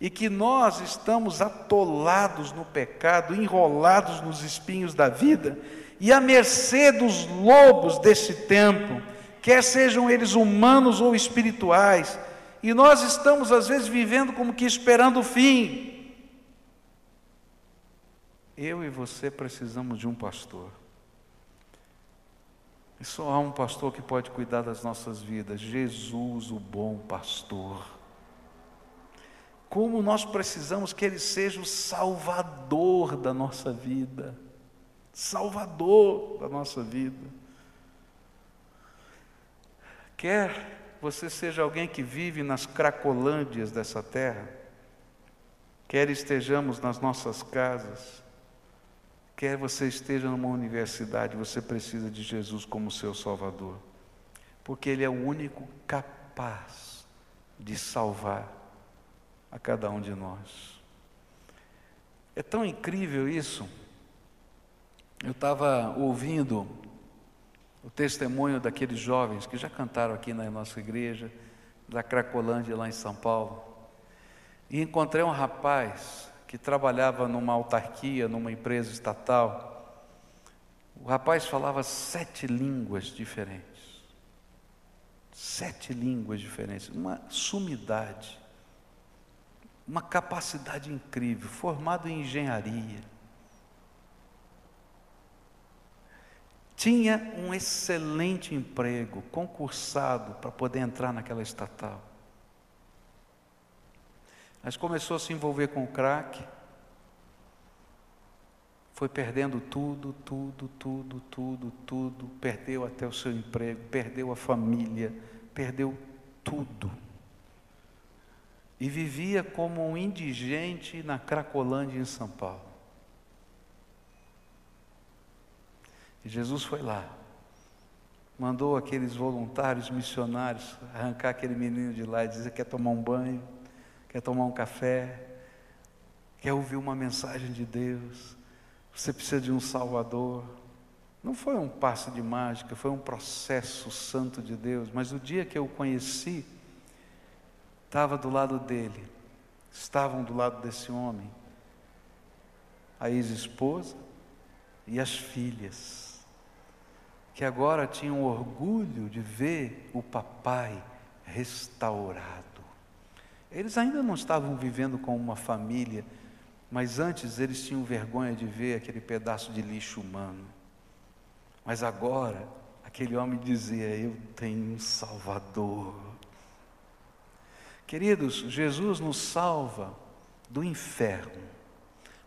e que nós estamos atolados no pecado, enrolados nos espinhos da vida, e à mercê dos lobos desse tempo, quer sejam eles humanos ou espirituais, e nós estamos às vezes vivendo como que esperando o fim. Eu e você precisamos de um pastor. E só há um pastor que pode cuidar das nossas vidas: Jesus, o bom pastor. Como nós precisamos que Ele seja o salvador da nossa vida. Salvador da nossa vida. Quer você seja alguém que vive nas cracolândias dessa terra, quer estejamos nas nossas casas, Quer você esteja numa universidade, você precisa de Jesus como seu Salvador, porque Ele é o único capaz de salvar a cada um de nós. É tão incrível isso. Eu estava ouvindo o testemunho daqueles jovens que já cantaram aqui na nossa igreja, da Cracolândia, lá em São Paulo, e encontrei um rapaz que trabalhava numa autarquia, numa empresa estatal. O rapaz falava sete línguas diferentes. Sete línguas diferentes, uma sumidade, uma capacidade incrível, formado em engenharia. Tinha um excelente emprego, concursado para poder entrar naquela estatal. Mas começou a se envolver com o crack, foi perdendo tudo, tudo, tudo, tudo, tudo, perdeu até o seu emprego, perdeu a família, perdeu tudo. E vivia como um indigente na Cracolândia, em São Paulo. E Jesus foi lá, mandou aqueles voluntários missionários arrancar aquele menino de lá e dizer: quer tomar um banho? quer tomar um café, quer ouvir uma mensagem de Deus, você precisa de um Salvador. Não foi um passe de mágica, foi um processo santo de Deus, mas o dia que eu o conheci, estava do lado dele, estavam do lado desse homem, a ex-esposa e as filhas, que agora tinham orgulho de ver o papai restaurado. Eles ainda não estavam vivendo com uma família, mas antes eles tinham vergonha de ver aquele pedaço de lixo humano. Mas agora, aquele homem dizia: Eu tenho um Salvador. Queridos, Jesus nos salva do inferno,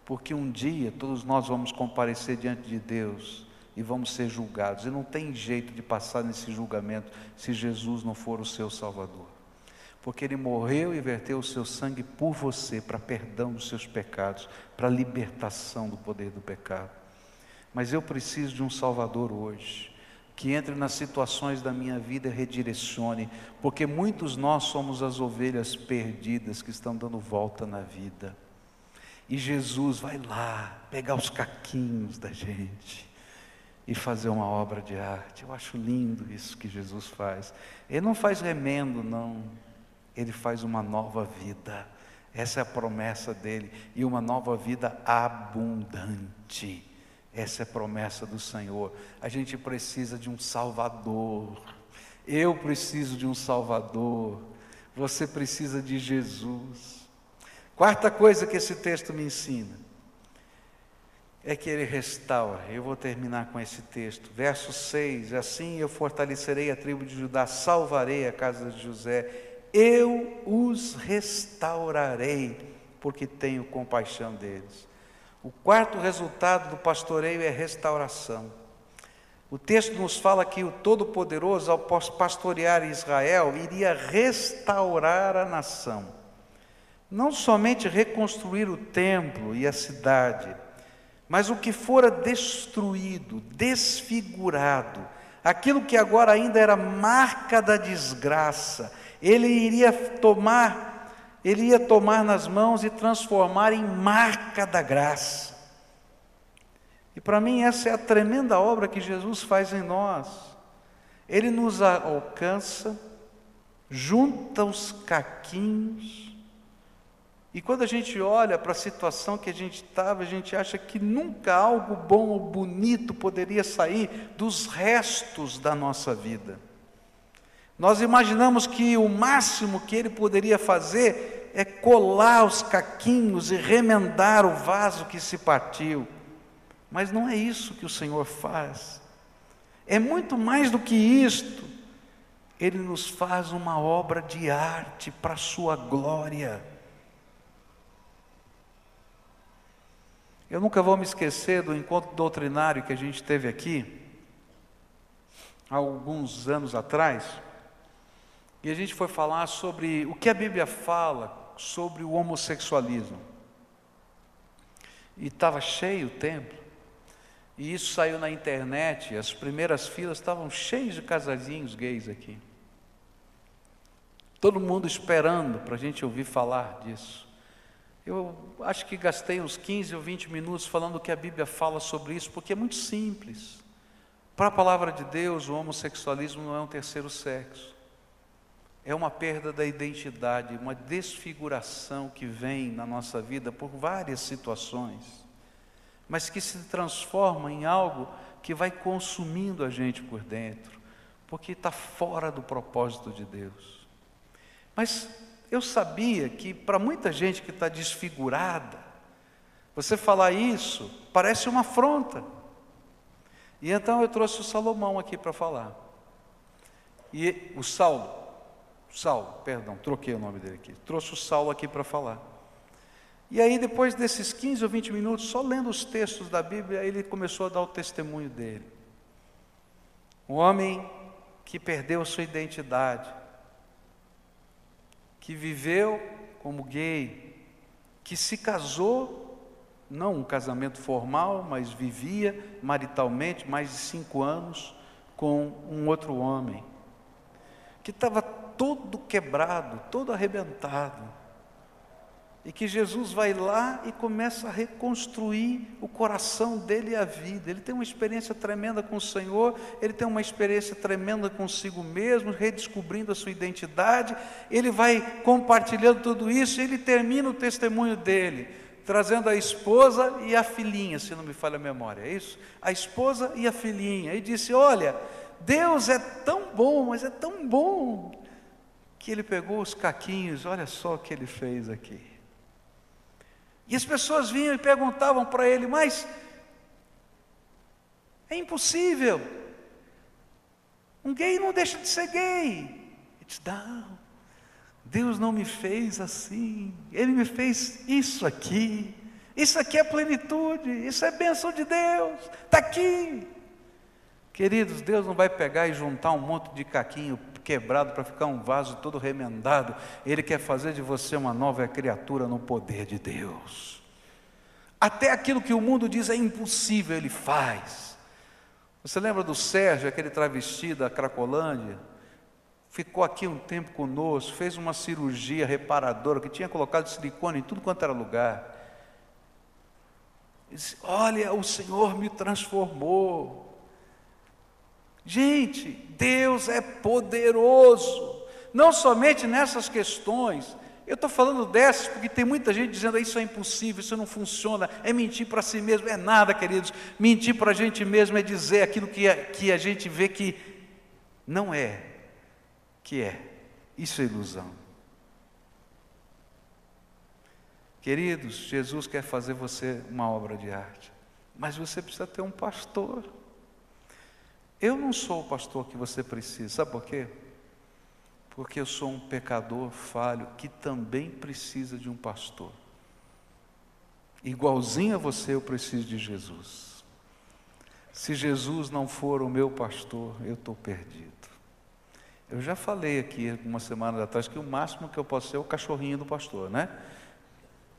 porque um dia todos nós vamos comparecer diante de Deus e vamos ser julgados, e não tem jeito de passar nesse julgamento se Jesus não for o seu Salvador porque Ele morreu e verteu o seu sangue por você, para perdão dos seus pecados, para libertação do poder do pecado. Mas eu preciso de um Salvador hoje, que entre nas situações da minha vida e redirecione, porque muitos nós somos as ovelhas perdidas que estão dando volta na vida. E Jesus vai lá pegar os caquinhos da gente e fazer uma obra de arte. Eu acho lindo isso que Jesus faz. Ele não faz remendo, não. Ele faz uma nova vida. Essa é a promessa dele. E uma nova vida abundante. Essa é a promessa do Senhor. A gente precisa de um Salvador. Eu preciso de um Salvador. Você precisa de Jesus. Quarta coisa que esse texto me ensina é que ele restaura. Eu vou terminar com esse texto. Verso 6: Assim eu fortalecerei a tribo de Judá, salvarei a casa de José, eu os restaurarei, porque tenho compaixão deles. O quarto resultado do pastoreio é restauração. O texto nos fala que o Todo-Poderoso, ao pastorear Israel, iria restaurar a nação. Não somente reconstruir o templo e a cidade, mas o que fora destruído, desfigurado, aquilo que agora ainda era marca da desgraça, ele iria tomar, ele ia tomar nas mãos e transformar em marca da graça. E para mim essa é a tremenda obra que Jesus faz em nós. Ele nos alcança, junta os caquinhos, e quando a gente olha para a situação que a gente estava, a gente acha que nunca algo bom ou bonito poderia sair dos restos da nossa vida. Nós imaginamos que o máximo que ele poderia fazer é colar os caquinhos e remendar o vaso que se partiu. Mas não é isso que o Senhor faz. É muito mais do que isto. Ele nos faz uma obra de arte para a sua glória. Eu nunca vou me esquecer do encontro doutrinário que a gente teve aqui, há alguns anos atrás, e a gente foi falar sobre o que a Bíblia fala sobre o homossexualismo. E estava cheio o templo, e isso saiu na internet, as primeiras filas estavam cheias de casadinhos gays aqui. Todo mundo esperando para a gente ouvir falar disso. Eu acho que gastei uns 15 ou 20 minutos falando o que a Bíblia fala sobre isso, porque é muito simples. Para a palavra de Deus, o homossexualismo não é um terceiro sexo. É uma perda da identidade, uma desfiguração que vem na nossa vida por várias situações, mas que se transforma em algo que vai consumindo a gente por dentro, porque está fora do propósito de Deus. Mas eu sabia que para muita gente que está desfigurada, você falar isso parece uma afronta. E então eu trouxe o Salomão aqui para falar. E o Saulo, Saulo, perdão, troquei o nome dele aqui. Trouxe o Saulo aqui para falar. E aí, depois desses 15 ou 20 minutos, só lendo os textos da Bíblia, ele começou a dar o testemunho dele. Um homem que perdeu sua identidade, que viveu como gay, que se casou, não um casamento formal, mas vivia maritalmente mais de cinco anos com um outro homem, que estava todo quebrado, todo arrebentado e que Jesus vai lá e começa a reconstruir o coração dele e a vida. Ele tem uma experiência tremenda com o Senhor, ele tem uma experiência tremenda consigo mesmo, redescobrindo a sua identidade. Ele vai compartilhando tudo isso e ele termina o testemunho dele, trazendo a esposa e a filhinha, se não me falha a memória, é isso? A esposa e a filhinha. E disse: Olha, Deus é tão bom, mas é tão bom, que ele pegou os caquinhos, olha só o que ele fez aqui. E as pessoas vinham e perguntavam para ele, mas é impossível. Um gay não deixa de ser gay. Ele disse, não, Deus não me fez assim, Ele me fez isso aqui. Isso aqui é plenitude, isso é bênção de Deus, está aqui. Queridos, Deus não vai pegar e juntar um monte de caquinho quebrado para ficar um vaso todo remendado. Ele quer fazer de você uma nova criatura no poder de Deus. Até aquilo que o mundo diz é impossível, ele faz. Você lembra do Sérgio, aquele travesti da Cracolândia? Ficou aqui um tempo conosco, fez uma cirurgia reparadora, que tinha colocado silicone em tudo quanto era lugar. Ele disse: Olha, o Senhor me transformou. Gente, Deus é poderoso, não somente nessas questões, eu estou falando dessas porque tem muita gente dizendo isso é impossível, isso não funciona, é mentir para si mesmo, é nada, queridos. Mentir para a gente mesmo é dizer aquilo que a, que a gente vê que não é, que é. Isso é ilusão. Queridos, Jesus quer fazer você uma obra de arte, mas você precisa ter um pastor. Eu não sou o pastor que você precisa, sabe por quê? Porque eu sou um pecador falho que também precisa de um pastor. Igualzinho a você, eu preciso de Jesus. Se Jesus não for o meu pastor, eu estou perdido. Eu já falei aqui algumas semanas atrás que o máximo que eu posso ser é o cachorrinho do pastor, né?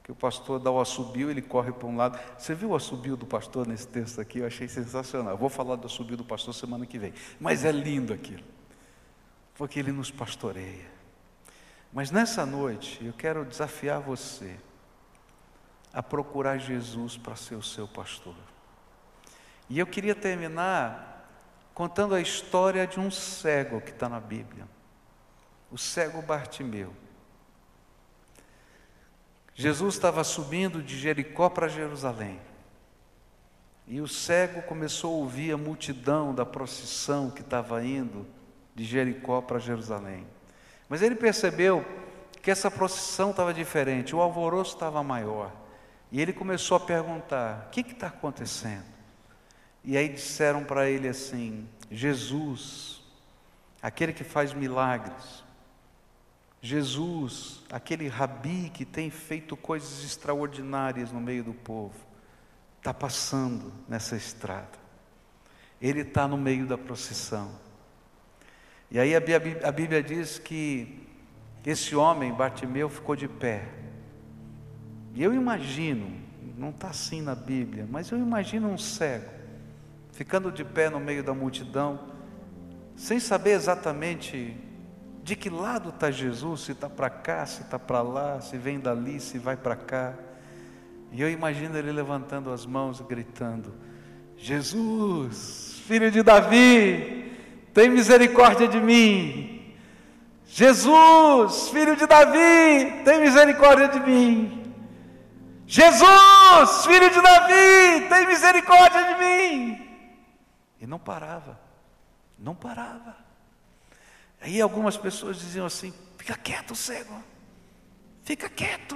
Que o pastor dá o assobio, ele corre para um lado. Você viu o assobio do pastor nesse texto aqui? Eu achei sensacional. Vou falar do assobio do pastor semana que vem. Mas é lindo aquilo, porque ele nos pastoreia. Mas nessa noite, eu quero desafiar você a procurar Jesus para ser o seu pastor. E eu queria terminar contando a história de um cego que está na Bíblia, o cego Bartimeu. Jesus estava subindo de Jericó para Jerusalém. E o cego começou a ouvir a multidão da procissão que estava indo de Jericó para Jerusalém. Mas ele percebeu que essa procissão estava diferente, o alvoroço estava maior. E ele começou a perguntar: o que está acontecendo? E aí disseram para ele assim: Jesus, aquele que faz milagres, Jesus, aquele rabi que tem feito coisas extraordinárias no meio do povo, está passando nessa estrada. Ele está no meio da procissão. E aí a Bíblia diz que esse homem, Bartimeu, ficou de pé. E eu imagino, não está assim na Bíblia, mas eu imagino um cego, ficando de pé no meio da multidão, sem saber exatamente de que lado está Jesus, se está para cá, se está para lá, se vem dali, se vai para cá. E eu imagino ele levantando as mãos e gritando: Jesus, filho de Davi, tem misericórdia de mim. Jesus, filho de Davi, tem misericórdia de mim. Jesus, filho de Davi, tem misericórdia de mim. E não parava, não parava. Aí algumas pessoas diziam assim: fica quieto, cego, fica quieto,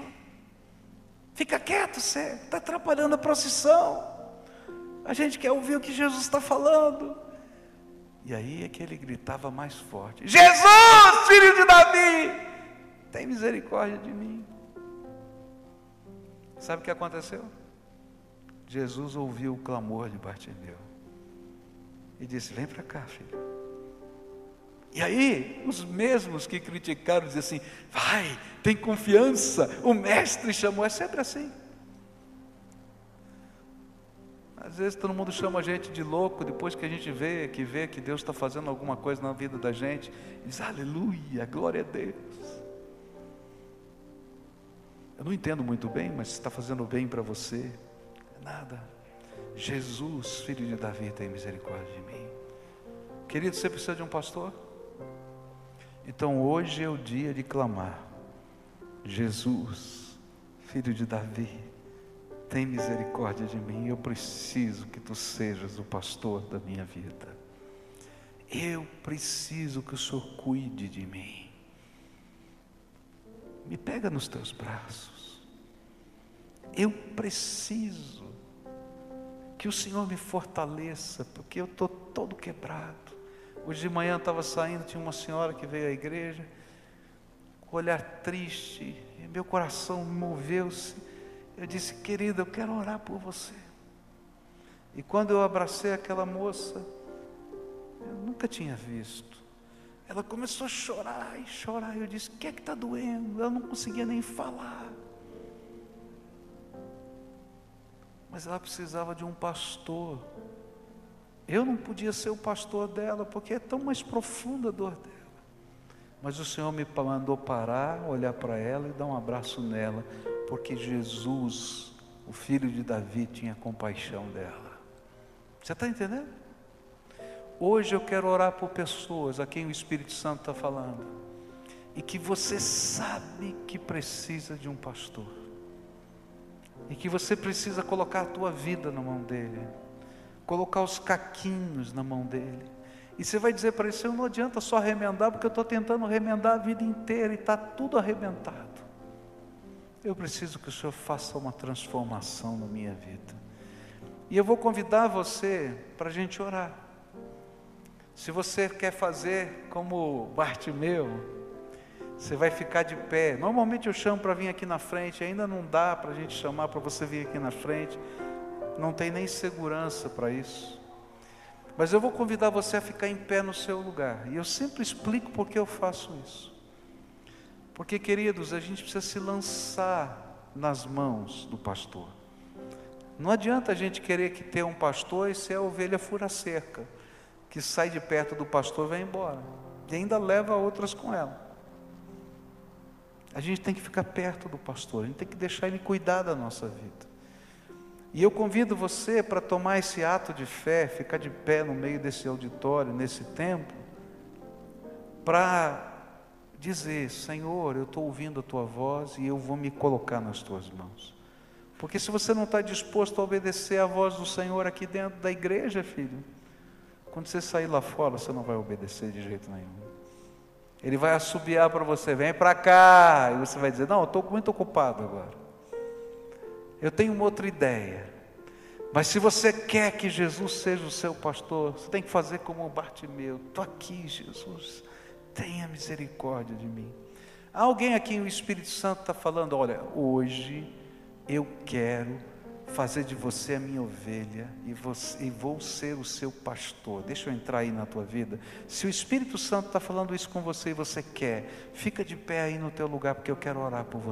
fica quieto, cego, está atrapalhando a procissão. A gente quer ouvir o que Jesus está falando. E aí é que ele gritava mais forte: Jesus, filho de Davi, tem misericórdia de mim. Sabe o que aconteceu? Jesus ouviu o clamor de Bartimeu e disse: Vem para cá, filho. E aí, os mesmos que criticaram dizem assim: Vai, tem confiança, o mestre chamou. É sempre assim. Às vezes todo mundo chama a gente de louco depois que a gente vê que vê que Deus está fazendo alguma coisa na vida da gente. Diz: Aleluia, glória a Deus. Eu não entendo muito bem, mas está fazendo bem para você. Nada. Jesus, filho de Davi, tem misericórdia de mim. Querido, você precisa de um pastor? Então hoje é o dia de clamar. Jesus, filho de Davi, tem misericórdia de mim. Eu preciso que tu sejas o pastor da minha vida. Eu preciso que o Senhor cuide de mim me pega nos teus braços. Eu preciso que o Senhor me fortaleça, porque eu estou todo quebrado. Hoje de manhã estava saindo, tinha uma senhora que veio à igreja, com um olhar triste, e meu coração moveu-se. Eu disse, querida, eu quero orar por você. E quando eu abracei aquela moça, eu nunca tinha visto. Ela começou a chorar e chorar. Eu disse: O que é que está doendo? Ela não conseguia nem falar. Mas ela precisava de um pastor. Eu não podia ser o pastor dela, porque é tão mais profunda a dor dela. Mas o Senhor me mandou parar, olhar para ela e dar um abraço nela, porque Jesus, o filho de Davi, tinha compaixão dela. Você está entendendo? Hoje eu quero orar por pessoas a quem o Espírito Santo está falando, e que você sabe que precisa de um pastor, e que você precisa colocar a tua vida na mão dele, colocar os caquinhos na mão dele, e você vai dizer para ele: Senhor, não adianta só remendar, porque eu estou tentando remendar a vida inteira e está tudo arrebentado. eu preciso que o Senhor faça uma transformação na minha vida. E eu vou convidar você para a gente orar. Se você quer fazer como Bartimeu, você vai ficar de pé. Normalmente eu chamo para vir aqui na frente, ainda não dá para a gente chamar para você vir aqui na frente. Não tem nem segurança para isso. Mas eu vou convidar você a ficar em pé no seu lugar. E eu sempre explico por que eu faço isso. Porque, queridos, a gente precisa se lançar nas mãos do pastor. Não adianta a gente querer que ter um pastor e ser a ovelha fura cerca, que sai de perto do pastor e vai embora. E ainda leva outras com ela. A gente tem que ficar perto do pastor, a gente tem que deixar ele cuidar da nossa vida. E eu convido você para tomar esse ato de fé, ficar de pé no meio desse auditório, nesse tempo, para dizer: Senhor, eu estou ouvindo a tua voz e eu vou me colocar nas tuas mãos. Porque se você não está disposto a obedecer a voz do Senhor aqui dentro da igreja, filho, quando você sair lá fora, você não vai obedecer de jeito nenhum. Ele vai assobiar para você, vem para cá, e você vai dizer: Não, eu estou muito ocupado agora. Eu tenho uma outra ideia. Mas se você quer que Jesus seja o seu pastor, você tem que fazer como o Bartimeu: Estou aqui, Jesus, tenha misericórdia de mim. Há alguém aqui, o Espírito Santo está falando: Olha, hoje eu quero fazer de você a minha ovelha e, você, e, vou ser o seu pastor. Deixa eu entrar aí na tua vida. Se o Espírito Santo está falando isso com você e você quer, fica de pé aí no teu lugar, porque eu quero orar por você.